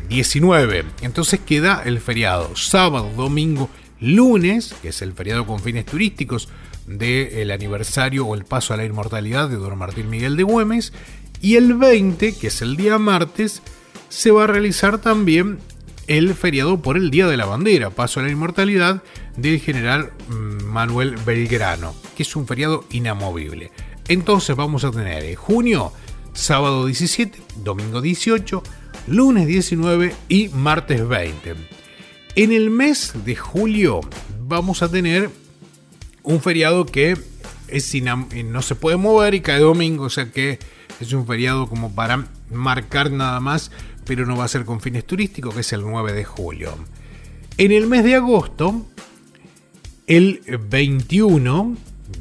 S1: 19. Eh, Entonces queda el feriado sábado, domingo, lunes, que es el feriado con fines turísticos del aniversario o el paso a la inmortalidad de Don Martín Miguel de Güemes. Y el 20, que es el día martes, se va a realizar también el feriado por el Día de la Bandera, paso a la inmortalidad del general mm, Manuel Belgrano, que es un feriado inamovible. Entonces vamos a tener en junio, sábado 17, domingo 18, lunes 19 y martes 20. En el mes de julio vamos a tener un feriado que es no se puede mover y cae domingo, o sea que es un feriado como para marcar nada más, pero no va a ser con fines turísticos, que es el 9 de julio. En el mes de agosto, el 21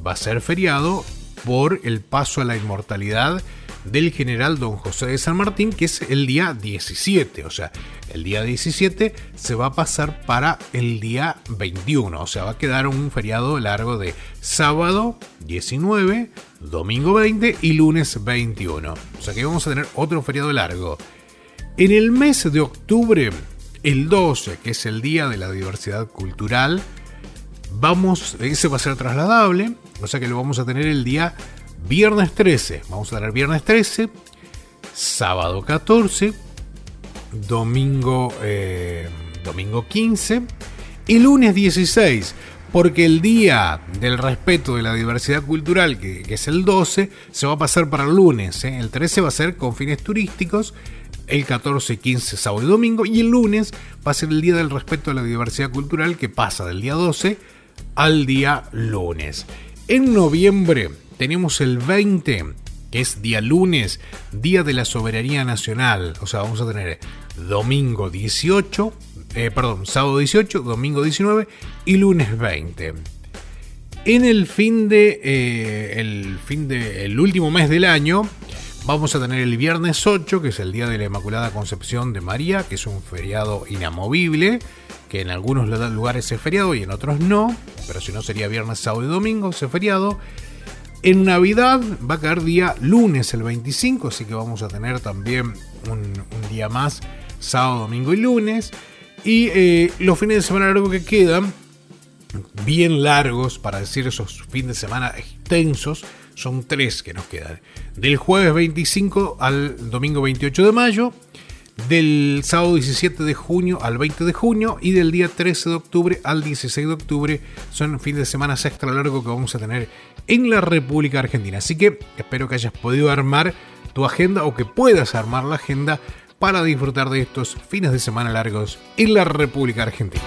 S1: va a ser feriado por el paso a la inmortalidad del general don José de San Martín, que es el día 17. O sea, el día 17 se va a pasar para el día 21. O sea, va a quedar un feriado largo de sábado 19, domingo 20 y lunes 21. O sea que vamos a tener otro feriado largo. En el mes de octubre, el 12, que es el día de la diversidad cultural, vamos, ese va a ser trasladable, o sea que lo vamos a tener el día Viernes 13, vamos a dar viernes 13, sábado 14, domingo, eh, domingo 15 y lunes 16, porque el día del respeto de la diversidad cultural, que, es el 12, se va a pasar para el lunes. ¿eh? El 13 va a ser con fines turísticos, el 14, 15, sábado y domingo, y el lunes va a ser el día del respeto a la diversidad cultural, que pasa del día 12 al día lunes. En noviembre tenemos el 20, que es día lunes, día de la soberanía nacional. O sea, vamos a tener domingo 18, eh, perdón, sábado 18, domingo 19 y lunes 20. En el fin de, eh, el fin de, el último mes del año, vamos a tener el viernes 8, que es el día de la Inmaculada Concepción de María, que es un feriado inamovible, que en algunos lugares es feriado y en otros no, pero si no sería viernes, sábado y domingo, ese feriado. En Navidad va a caer día lunes el 25, así que vamos a tener también un, día más, sábado, domingo y lunes. Y eh, los fines de semana largos que quedan, bien largos, para decir esos fines de semana extensos, son tres que nos quedan. Del jueves 25 al domingo 28 de mayo, del sábado 17 de junio al 20 de junio y del día 13 de octubre al 16 de octubre son fines de semana extra largo que vamos a tener en la República Argentina. Así que espero que hayas podido armar tu agenda o que puedas armar la agenda para disfrutar de estos fines de semana largos en la República Argentina.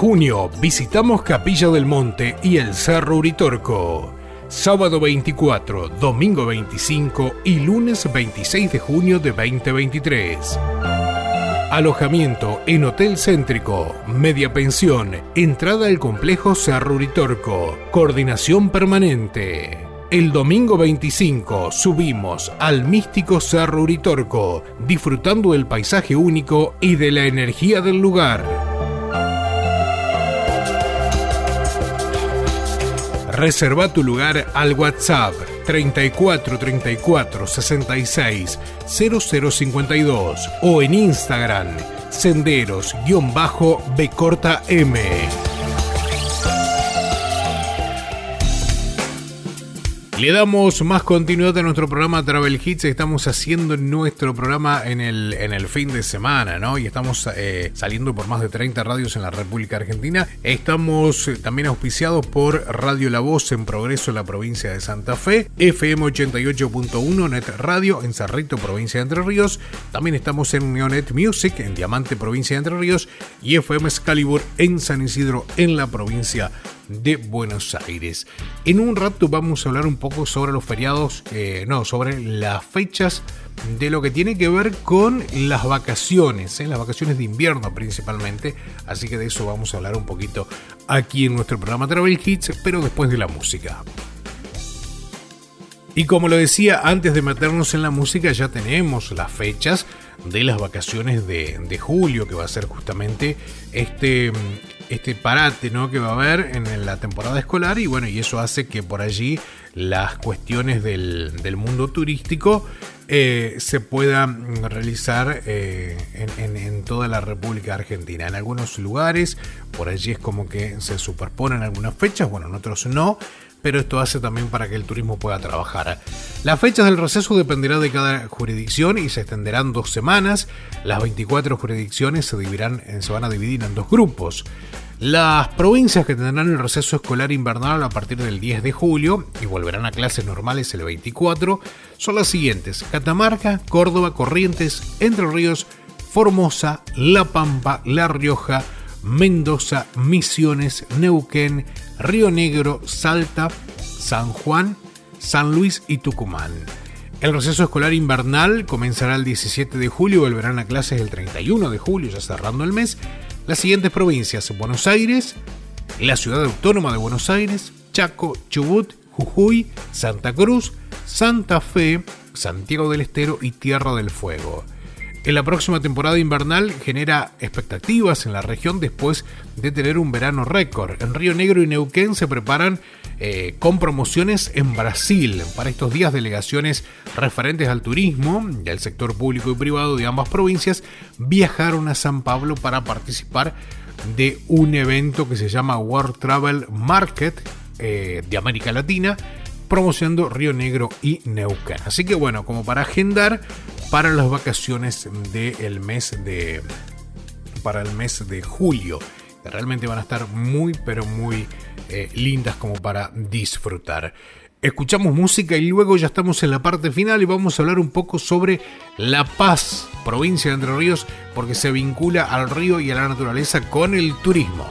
S1: Junio visitamos Capilla del Monte y el Cerro Uritorco. Sábado 24, domingo 25 y lunes 26 de junio de 2023. Alojamiento en Hotel Céntrico, media pensión, entrada al complejo Cerro Uritorco, coordinación permanente. El domingo 25 subimos al místico Cerro Uritorco, disfrutando del paisaje único y de la energía del lugar. Reserva tu lugar al WhatsApp 34 34 66 0052 o en Instagram senderos-b Le damos más continuidad a nuestro programa Travel Hits. Estamos haciendo nuestro programa en el, fin de semana, ¿no? Y estamos eh, saliendo por más de 30 radios en la República Argentina. Estamos eh, también auspiciados por Radio La Voz en Progreso en la provincia de Santa Fe, FM 88.1 Net Radio en Cerrito, provincia de Entre Ríos. También estamos en Neonet Music en Diamante, provincia de Entre Ríos. Y FM Excalibur en San Isidro, en la provincia de de Buenos Aires. En un rato vamos a hablar un poco sobre los feriados, eh, no, sobre las fechas de lo que tiene que ver con las vacaciones, ¿eh? las vacaciones de invierno principalmente. Así que de eso vamos a hablar un poquito aquí en nuestro programa Travel Hits, pero después de la música. Y como lo decía, antes de meternos en la música ya tenemos las fechas de las vacaciones de, de julio, que va a ser justamente este, este parate ¿no? que va a haber en la temporada escolar y bueno, y eso hace que por allí las cuestiones del, mundo turístico eh, se puedan realizar eh, en, toda la República Argentina. En algunos lugares, por allí es como que se superponen algunas fechas, bueno, en otros no, pero esto hace también para que el turismo pueda trabajar. Las fechas del receso dependerán de cada jurisdicción y se extenderán dos semanas. Las 24 jurisdicciones se, dividirán, se van a dividir en dos grupos. Las provincias que tendrán el receso escolar invernal a partir del 10 de julio y volverán a clases normales el 24 son las siguientes: Catamarca, Córdoba, Corrientes, Entre Ríos, Formosa, La Pampa, La Rioja, Mendoza, Misiones, Neuquén, Río Negro, Salta, San Juan, San Luis y Tucumán. El receso escolar invernal comenzará el 17 de julio y volverán a clases el 31 de julio, ya cerrando el mes, las siguientes provincias, Buenos Aires, la ciudad autónoma de Buenos Aires, Chaco, Chubut, Jujuy, Santa Cruz, Santa Fe, Santiago del Estero y Tierra del Fuego. En la próxima temporada invernal genera expectativas en la región después de tener un verano récord. En Río Negro y Neuquén se preparan eh, con promociones en Brasil. Para estos días, delegaciones referentes al turismo y al sector público y privado de ambas provincias viajaron a San Pablo para participar de un evento que se llama World Travel Market eh, de América Latina promocionando Río Negro y Neuquén. Así que bueno, como para agendar para las vacaciones del mes de para el mes de julio. Realmente van a estar muy pero muy eh, lindas como para disfrutar. Escuchamos música y luego ya estamos en la parte final y vamos a hablar un poco sobre La Paz, provincia de Entre Ríos, porque se vincula al río y a la naturaleza con el turismo.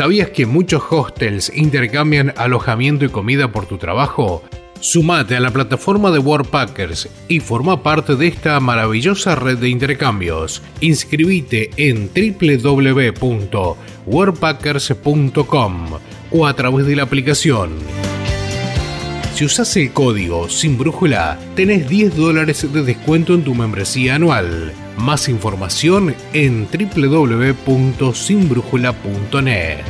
S1: ¿Sabías que muchos hostels intercambian alojamiento y comida por tu trabajo? Sumate a la plataforma de Worldpackers y forma parte de esta maravillosa red de intercambios. Inscribite en www.worldpackers.com o a través de la aplicación. Si usas el código sin brújula, tenés 10 dólares de descuento en tu membresía anual. Más información en www.sinbrújula.net.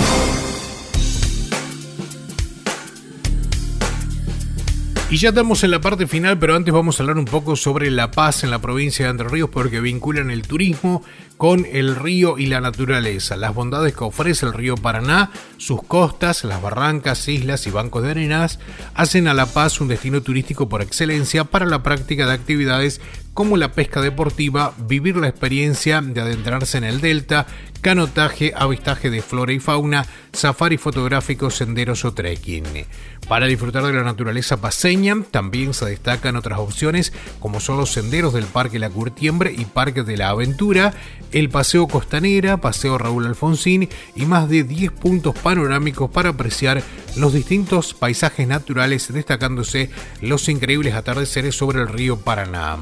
S1: Y ya estamos en la parte final, pero antes vamos a hablar un poco sobre La Paz en la provincia de Entre Ríos porque vinculan el turismo con el río y la naturaleza, las bondades que ofrece el río Paraná, sus costas, las barrancas, islas y bancos de arenas, hacen a La Paz un destino turístico por excelencia para la práctica de actividades como la pesca deportiva, vivir la experiencia de adentrarse en el delta, canotaje, avistaje de flora y fauna, safari fotográfico, senderos o trekking. Para disfrutar de la naturaleza paseña, también se destacan otras opciones como son los senderos del Parque La Curtiembre y Parque de la Aventura, el Paseo Costanera, Paseo Raúl Alfonsín y más de 10 puntos panorámicos para apreciar los distintos paisajes naturales, destacándose los increíbles atardeceres sobre el río Paraná.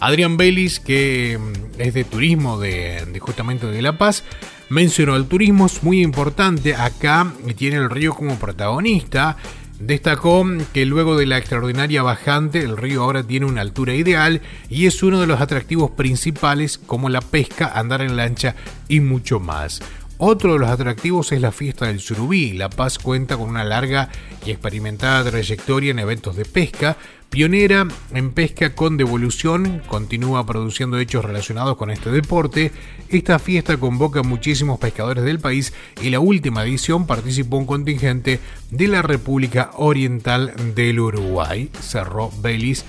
S1: Adrián Bellis, que mm, es de turismo de, justamente de La Paz, mencionó el turismo es muy importante acá tiene el río como protagonista. Destacó que luego de la extraordinaria bajante, el río ahora tiene una altura ideal y es uno de los atractivos principales como la pesca, andar en lancha y mucho más. Otro de los atractivos es la fiesta del surubí. La Paz cuenta con una larga y experimentada trayectoria en eventos de pesca, Pionera en pesca con devolución, continúa produciendo hechos relacionados con este deporte. Esta fiesta convoca a muchísimos pescadores del país y la última edición participó un contingente de la República Oriental del Uruguay. Cerró Belis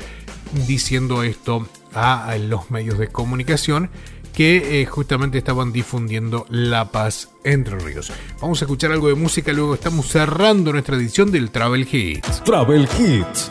S1: diciendo esto a los medios de comunicación que eh, justamente estaban difundiendo la paz entre ríos. Vamos a escuchar algo de música, luego estamos cerrando nuestra edición del Travel Hits.
S2: Travel Hits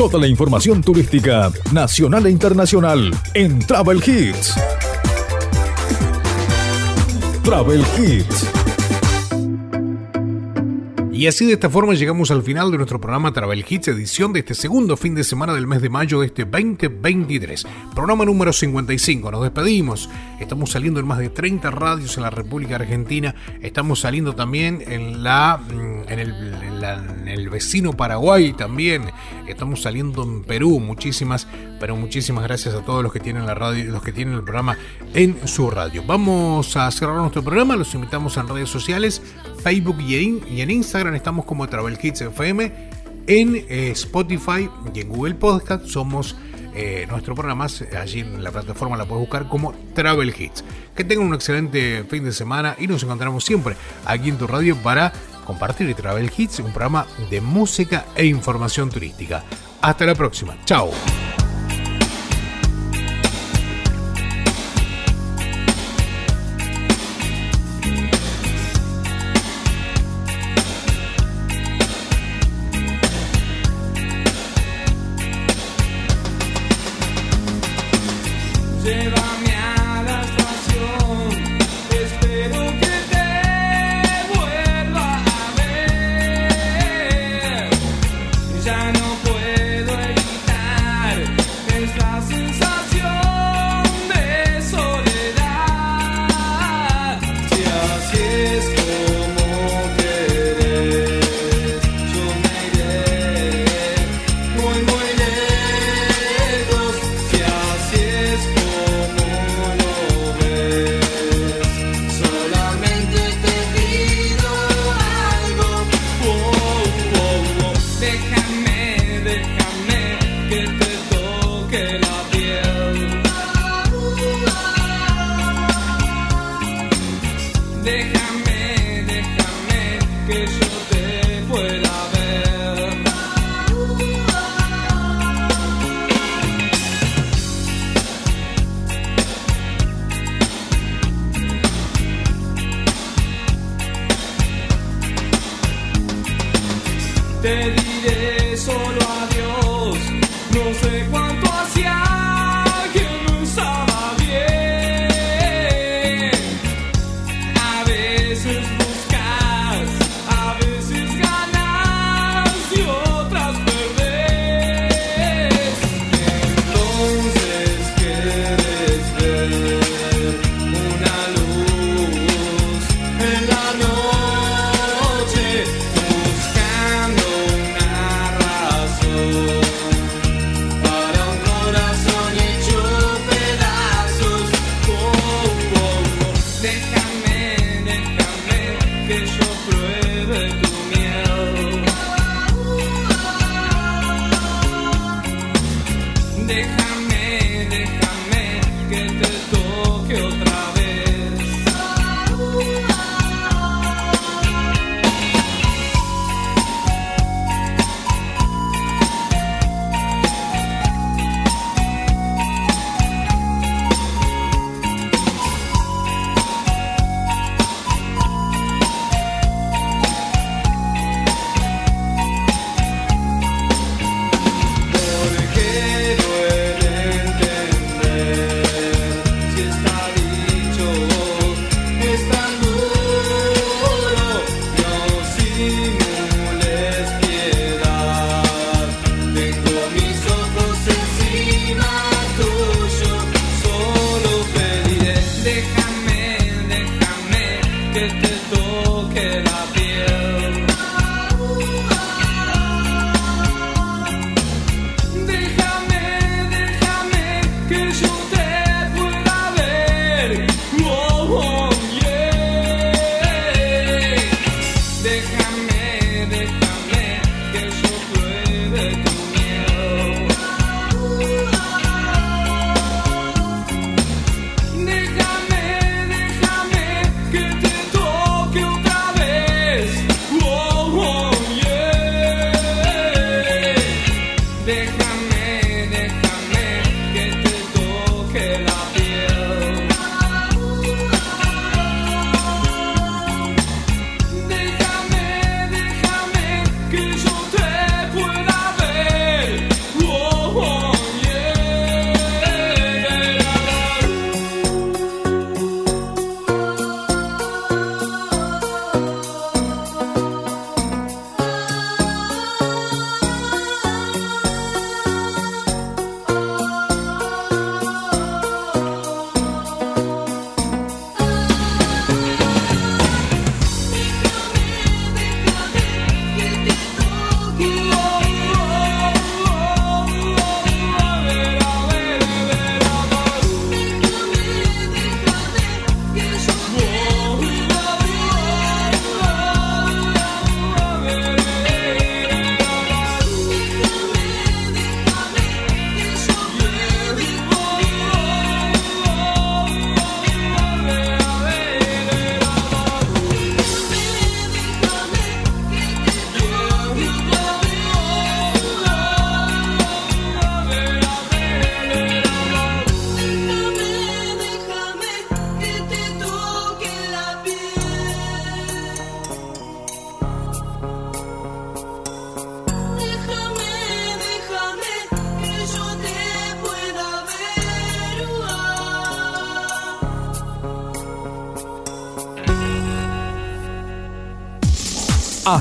S5: Toda la información turística nacional e internacional en Travel Hits. Travel Hits.
S7: Y así de esta forma llegamos al final de nuestro programa Travel Hits, edición de este segundo fin de semana del mes de mayo de este 2023. Programa número 55. Nos despedimos. Estamos saliendo en más de 30 radios en la República Argentina. Estamos saliendo también en la mm, en el, en la- en el vecino Paraguay también. Estamos saliendo en Perú. Muchísimas, pero muchísimas gracias a todos los que tienen la radio, los que tienen el programa en su radio. Vamos a cerrar nuestro programa. Los invitamos en redes sociales, Facebook y en, Instagram. Estamos como Travel Kids FM. En eh, Spotify y en Google Podcast somos eh, nuestro programa. Allí en la plataforma la puedes buscar como Travel Hits. Que tengan un excelente fin de semana y nos encontramos siempre aquí en tu radio para compartir Travel Hits, un programa de música e información turística. Hasta la próxima. Chao.